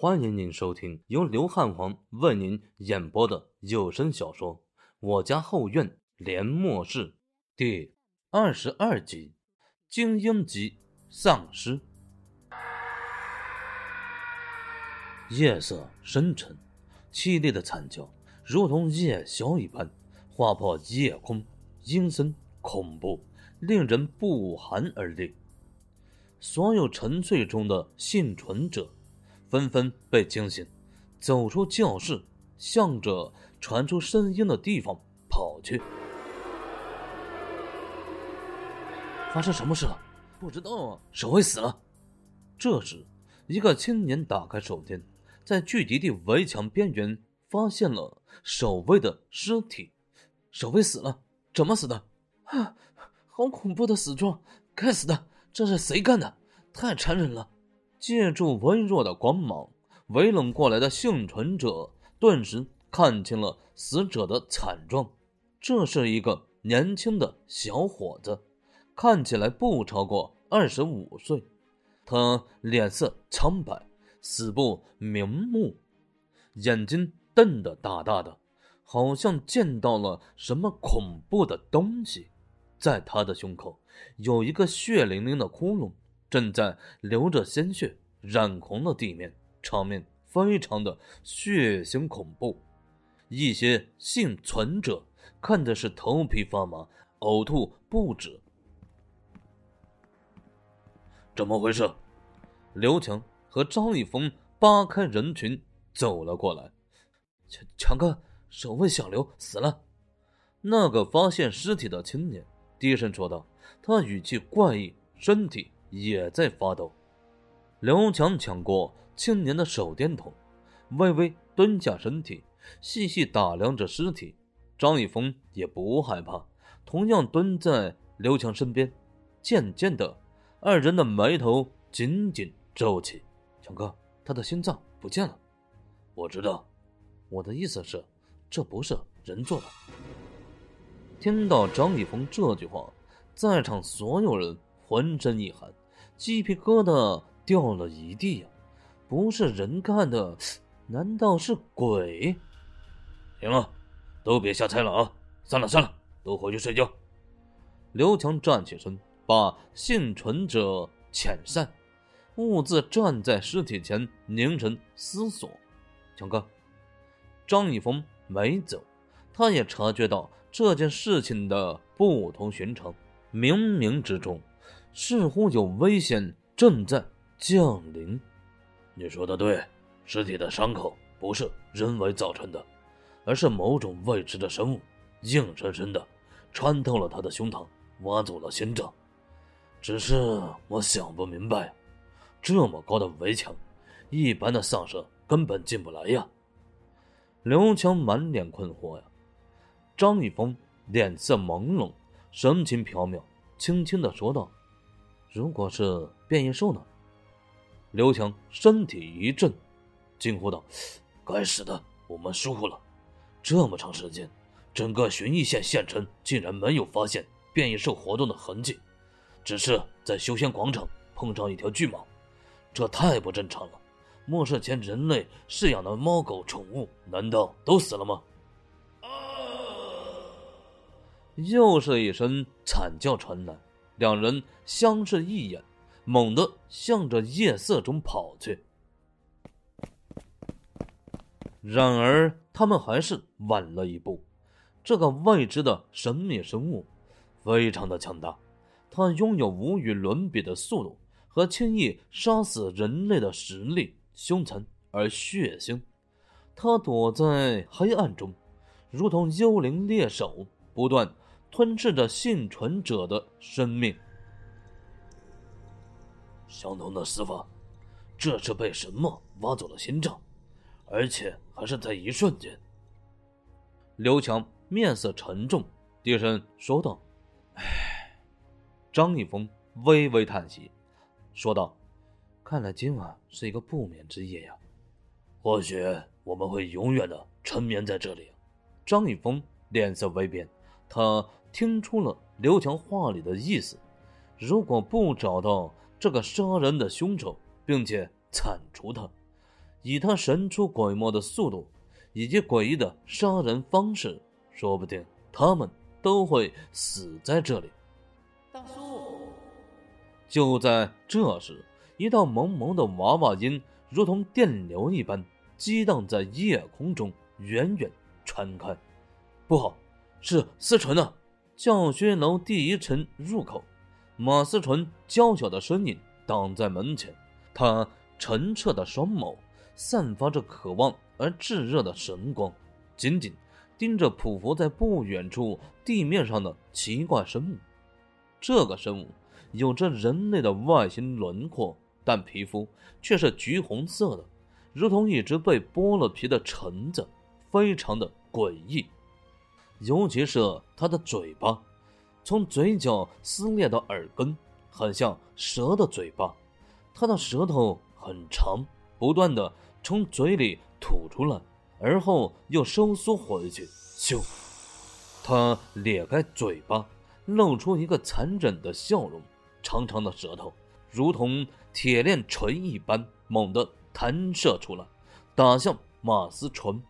欢迎您收听由刘汉皇为您演播的有声小说《我家后院连末世》第二十二集《精英级丧尸》。夜色深沉，凄厉的惨叫如同夜宵一般，划破夜空，阴森恐怖，令人不寒而栗。所有沉睡中的幸存者。纷纷被惊醒，走出教室，向着传出声音的地方跑去。发生什么事了？不知道啊。守卫死了。这时，一个青年打开手电，在聚集地围墙边缘发现了守卫的尸体。守卫死了？怎么死的？啊，好恐怖的死状！该死的，这是谁干的？太残忍了！借助微弱的光芒，围拢过来的幸存者顿时看清了死者的惨状。这是一个年轻的小伙子，看起来不超过二十五岁。他脸色苍白，死不瞑目，眼睛瞪得大大的，好像见到了什么恐怖的东西。在他的胸口有一个血淋淋的窟窿。正在流着鲜血，染红了地面，场面非常的血腥恐怖。一些幸存者看的是头皮发麻，呕吐不止。怎么回事？刘强和张一峰扒开人群走了过来。强强哥，守卫小刘死了。那个发现尸体的青年低声说道，他语气怪异，身体。也在发抖。刘强抢过青年的手电筒，微微蹲下身体，细细打量着尸体。张一峰也不害怕，同样蹲在刘强身边。渐渐的，二人的眉头紧紧皱起。强哥，他的心脏不见了。我知道，我的意思是，这不是人做的。听到张一峰这句话，在场所有人。浑身一寒，鸡皮疙瘩掉了一地呀！不是人干的，难道是鬼？行了，都别瞎猜了啊！散了散了，都回去睡觉。刘强站起身，把幸存者遣散，兀自站在尸体前凝神思索。强哥，张一峰没走，他也察觉到这件事情的不同寻常，冥冥之中。似乎有危险正在降临。你说的对，尸体的伤口不是人为造成的，而是某种未知的生物硬生生的穿透了他的胸膛，挖走了心脏。只是我想不明白，这么高的围墙，一般的丧尸根本进不来呀。刘强满脸困惑呀。张一峰脸色朦胧，神情飘渺，轻轻的说道。如果是变异兽呢？刘强身体一震，惊呼道：“该死的，我们疏忽了这么长时间，整个寻邑县县城竟然没有发现变异兽活动的痕迹，只是在修仙广场碰上一条巨蟒，这太不正常了。末世前人类饲养的猫狗宠物难道都死了吗？”又是一声惨叫传来。两人相视一眼，猛地向着夜色中跑去。然而，他们还是晚了一步。这个未知的神秘生物非常的强大，它拥有无与伦比的速度和轻易杀死人类的实力，凶残而血腥。它躲在黑暗中，如同幽灵猎手，不断。吞噬着幸存者的生命。相同的死法，这是被什么挖走了心脏，而且还是在一瞬间。刘强面色沉重，低声说道：“唉。”张一峰微微叹息，说道：“看来今晚是一个不眠之夜呀。或许我们会永远的沉眠在这里。”张一峰脸色微变，他。听出了刘强话里的意思，如果不找到这个杀人的凶手，并且铲除他，以他神出鬼没的速度以及诡异的杀人方式，说不定他们都会死在这里。大叔，就在这时，一道蒙蒙的娃娃音如同电流一般激荡在夜空中，远远传开。不好，是思纯呢！教学楼第一层入口，马思纯娇小的身影挡在门前，他澄澈的双眸。散发着渴望而炙热的神光，紧紧盯着匍匐在不远处地面上的奇怪生物。这个生物有着人类的外形轮廓，但皮肤却是橘红色的，如同一只被剥了皮的橙子，非常的诡异。尤其是他的嘴巴，从嘴角撕裂到耳根，很像蛇的嘴巴。他的舌头很长，不断的。从嘴里吐出来，而后又收缩回去。咻！他咧开嘴巴，露出一个残忍的笑容，长长的舌头如同铁链锤一般，猛地弹射出来，打向马思纯。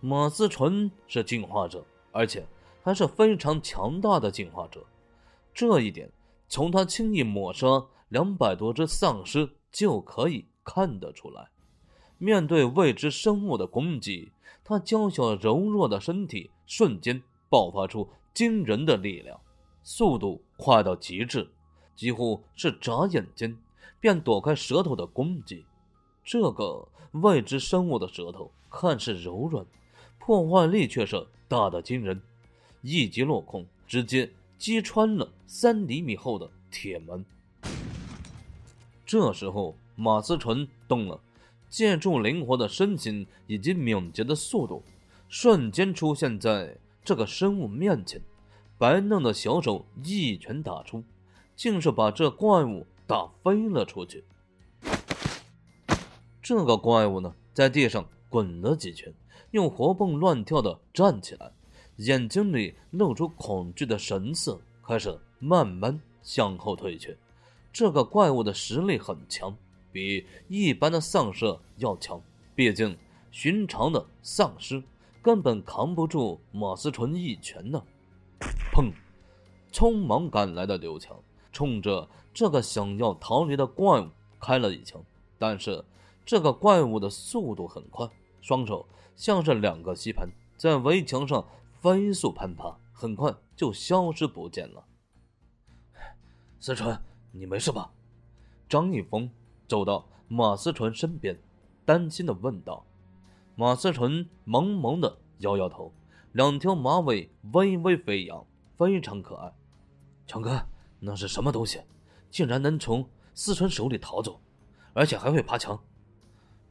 马思纯是进化者，而且还是非常强大的进化者，这一点从他轻易抹杀两百多只丧尸就可以看得出来。面对未知生物的攻击，他娇小柔弱的身体瞬间爆发出惊人的力量，速度快到极致，几乎是眨眼间便躲开舌头的攻击。这个未知生物的舌头看似柔软，破坏力却是大的惊人，一击落空，直接击穿了三厘米厚的铁门。这时候，马思纯动了。借助灵活的身形以及敏捷的速度，瞬间出现在这个生物面前。白嫩的小手一拳打出，竟是把这怪物打飞了出去。这个怪物呢，在地上滚了几圈，又活蹦乱跳的站起来，眼睛里露出恐惧的神色，开始慢慢向后退去。这个怪物的实力很强。比一般的丧尸要强，毕竟寻常的丧尸根本扛不住马思纯一拳呢。砰！匆忙赶来的刘强冲着这个想要逃离的怪物开了一枪，但是这个怪物的速度很快，双手像是两个吸盘，在围墙上飞速攀爬，很快就消失不见了。思纯，你没事吧？张一峰。走到马思纯身边，担心的问道：“马思纯萌萌的摇摇头，两条马尾微微飞扬，非常可爱。”强哥，那是什么东西？竟然能从思纯手里逃走，而且还会爬墙？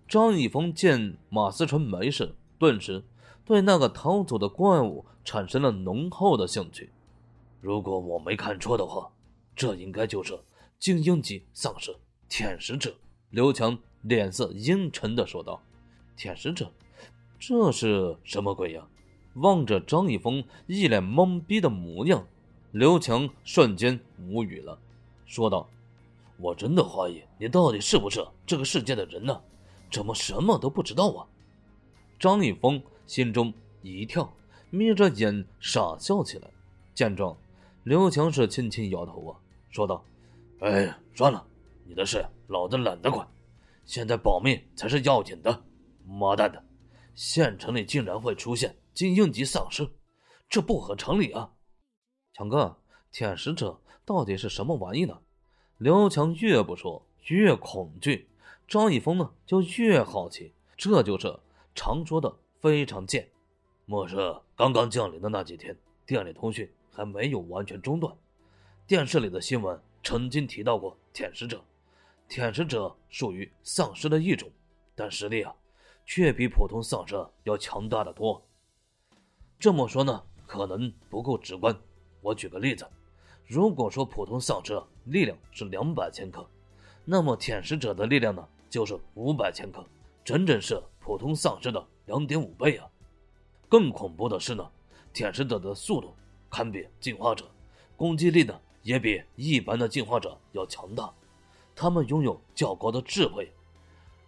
张一峰见马思纯没事，顿时对那个逃走的怪物产生了浓厚的兴趣。如果我没看错的话，这应该就是精英级丧尸。舔食者，刘强脸色阴沉的说道：“舔食者，这是什么鬼呀？”望着张一峰一脸懵逼的模样，刘强瞬间无语了，说道：“我真的怀疑你到底是不是这个世界的人呢？怎么什么都不知道啊？”张一峰心中一跳，眯着眼傻笑起来。见状，刘强是轻轻摇头啊，说道：“哎，算了。”你的事老子懒得管，现在保命才是要紧的。妈蛋的，县城里竟然会出现精英级丧尸，这不合常理啊！强哥，舔食者到底是什么玩意呢？刘强越不说越恐惧，张一峰呢就越好奇。这就是常说的非常贱。莫是刚刚降临的那几天，店里通讯还没有完全中断，电视里的新闻曾经提到过舔食者。舔食者属于丧尸的一种，但实力啊，却比普通丧尸要强大的多。这么说呢，可能不够直观。我举个例子，如果说普通丧尸力量是两百千克，那么舔食者的力量呢，就是五百千克，整整是普通丧尸的两点五倍啊！更恐怖的是呢，舔食者的速度堪比进化者，攻击力呢，也比一般的进化者要强大。他们拥有较高的智慧，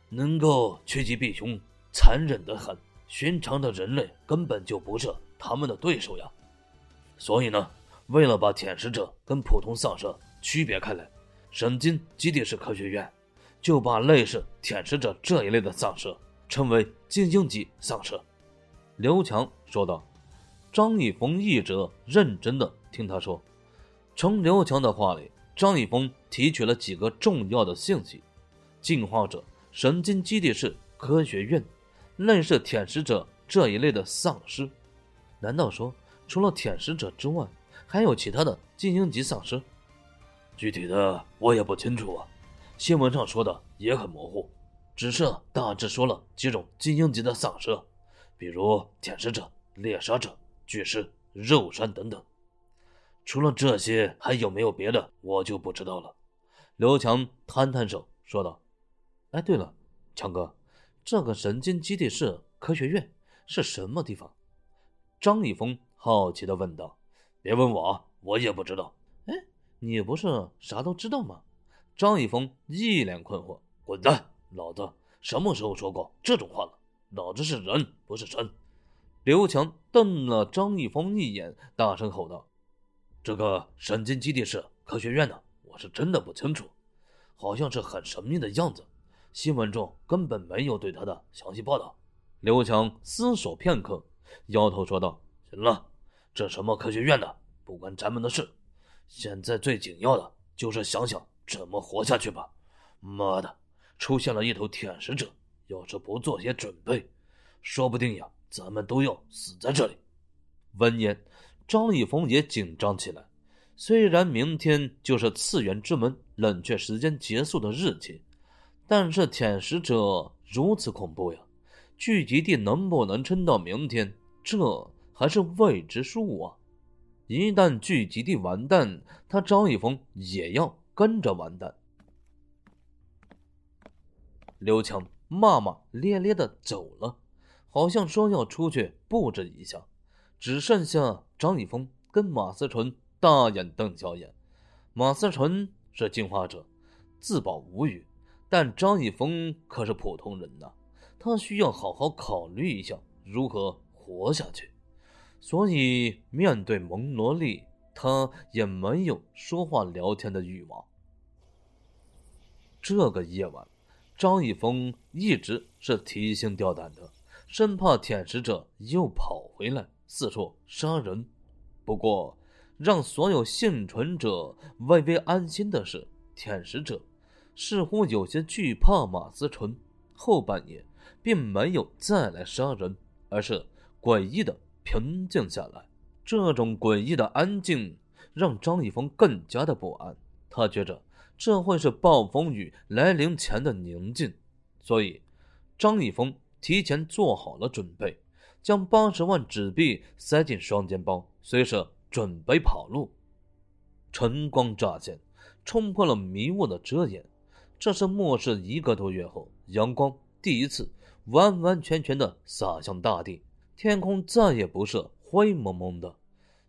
能够趋吉避凶，残忍的很。寻常的人类根本就不是他们的对手呀。所以呢，为了把舔食者跟普通丧尸区别开来，神经基地是科学院就把类似舔食者这一类的丧尸称为精英级丧尸。刘强说道。张一峰一直认真的听他说。从刘强的话里，张一峰提取了几个重要的信息：进化者、神经基地是科学院、类似舔食者这一类的丧尸。难道说，除了舔食者之外，还有其他的精英级丧尸？具体的我也不清楚啊，新闻上说的也很模糊，只是大致说了几种精英级的丧尸，比如舔食者、猎杀者、巨尸、肉山等等。除了这些，还有没有别的？我就不知道了。刘强摊摊手说道：“哎，对了，强哥，这个神经基地是科学院是什么地方？”张一峰好奇的问道。“别问我，我也不知道。”“哎，你不是啥都知道吗？”张一峰一脸困惑。“滚蛋！老子什么时候说过这种话了？老子是人，不是神。”刘强瞪了张一峰一眼，大声吼道。这个神经基地是科学院的，我是真的不清楚，好像是很神秘的样子。新闻中根本没有对他的详细报道。刘强思索片刻，摇头说道：“行了，这什么科学院的，不关咱们的事。现在最紧要的就是想想怎么活下去吧。妈的，出现了一头舔食者，要是不做些准备，说不定呀，咱们都要死在这里。”闻言。张一峰也紧张起来。虽然明天就是次元之门冷却时间结束的日期，但是舔食者如此恐怖呀！聚集地能不能撑到明天，这还是未知数啊！一旦聚集地完蛋，他张一峰也要跟着完蛋。刘强骂骂咧咧的走了，好像说要出去布置一下。只剩下张一峰跟马思纯大眼瞪小眼。马思纯是进化者，自保无语，但张一峰可是普通人呐，他需要好好考虑一下如何活下去。所以面对蒙罗丽，他也没有说话聊天的欲望。这个夜晚，张一峰一直是提心吊胆的，生怕舔食者又跑回来。四处杀人，不过让所有幸存者微微安心的是，舔食者似乎有些惧怕马思纯。后半夜并没有再来杀人，而是诡异的平静下来。这种诡异的安静让张一峰更加的不安。他觉着这会是暴风雨来临前的宁静，所以张一峰提前做好了准备。将八十万纸币塞进双肩包，随时准备跑路。晨光乍现，冲破了迷雾的遮掩。这是末世一个多月后，阳光第一次完完全全的洒向大地，天空再也不是灰蒙蒙的。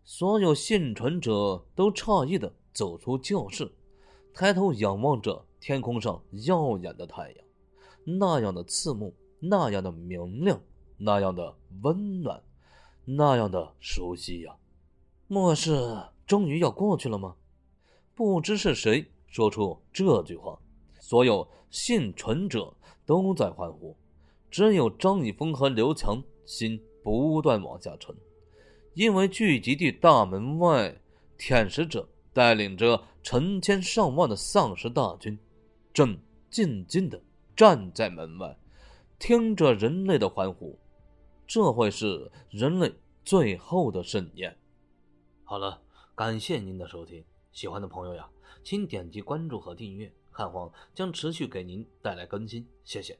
所有幸存者都诧异的走出教室，抬头仰望着天空上耀眼的太阳，那样的刺目，那样的明亮。那样的温暖，那样的熟悉呀！末世终于要过去了吗？不知是谁说出这句话，所有幸存者都在欢呼，只有张一峰和刘强心不断往下沉，因为聚集地大门外，舔食者带领着成千上万的丧尸大军，正静静的站在门外，听着人类的欢呼。这会是人类最后的盛宴。好了，感谢您的收听，喜欢的朋友呀，请点击关注和订阅，汉皇将持续给您带来更新，谢谢。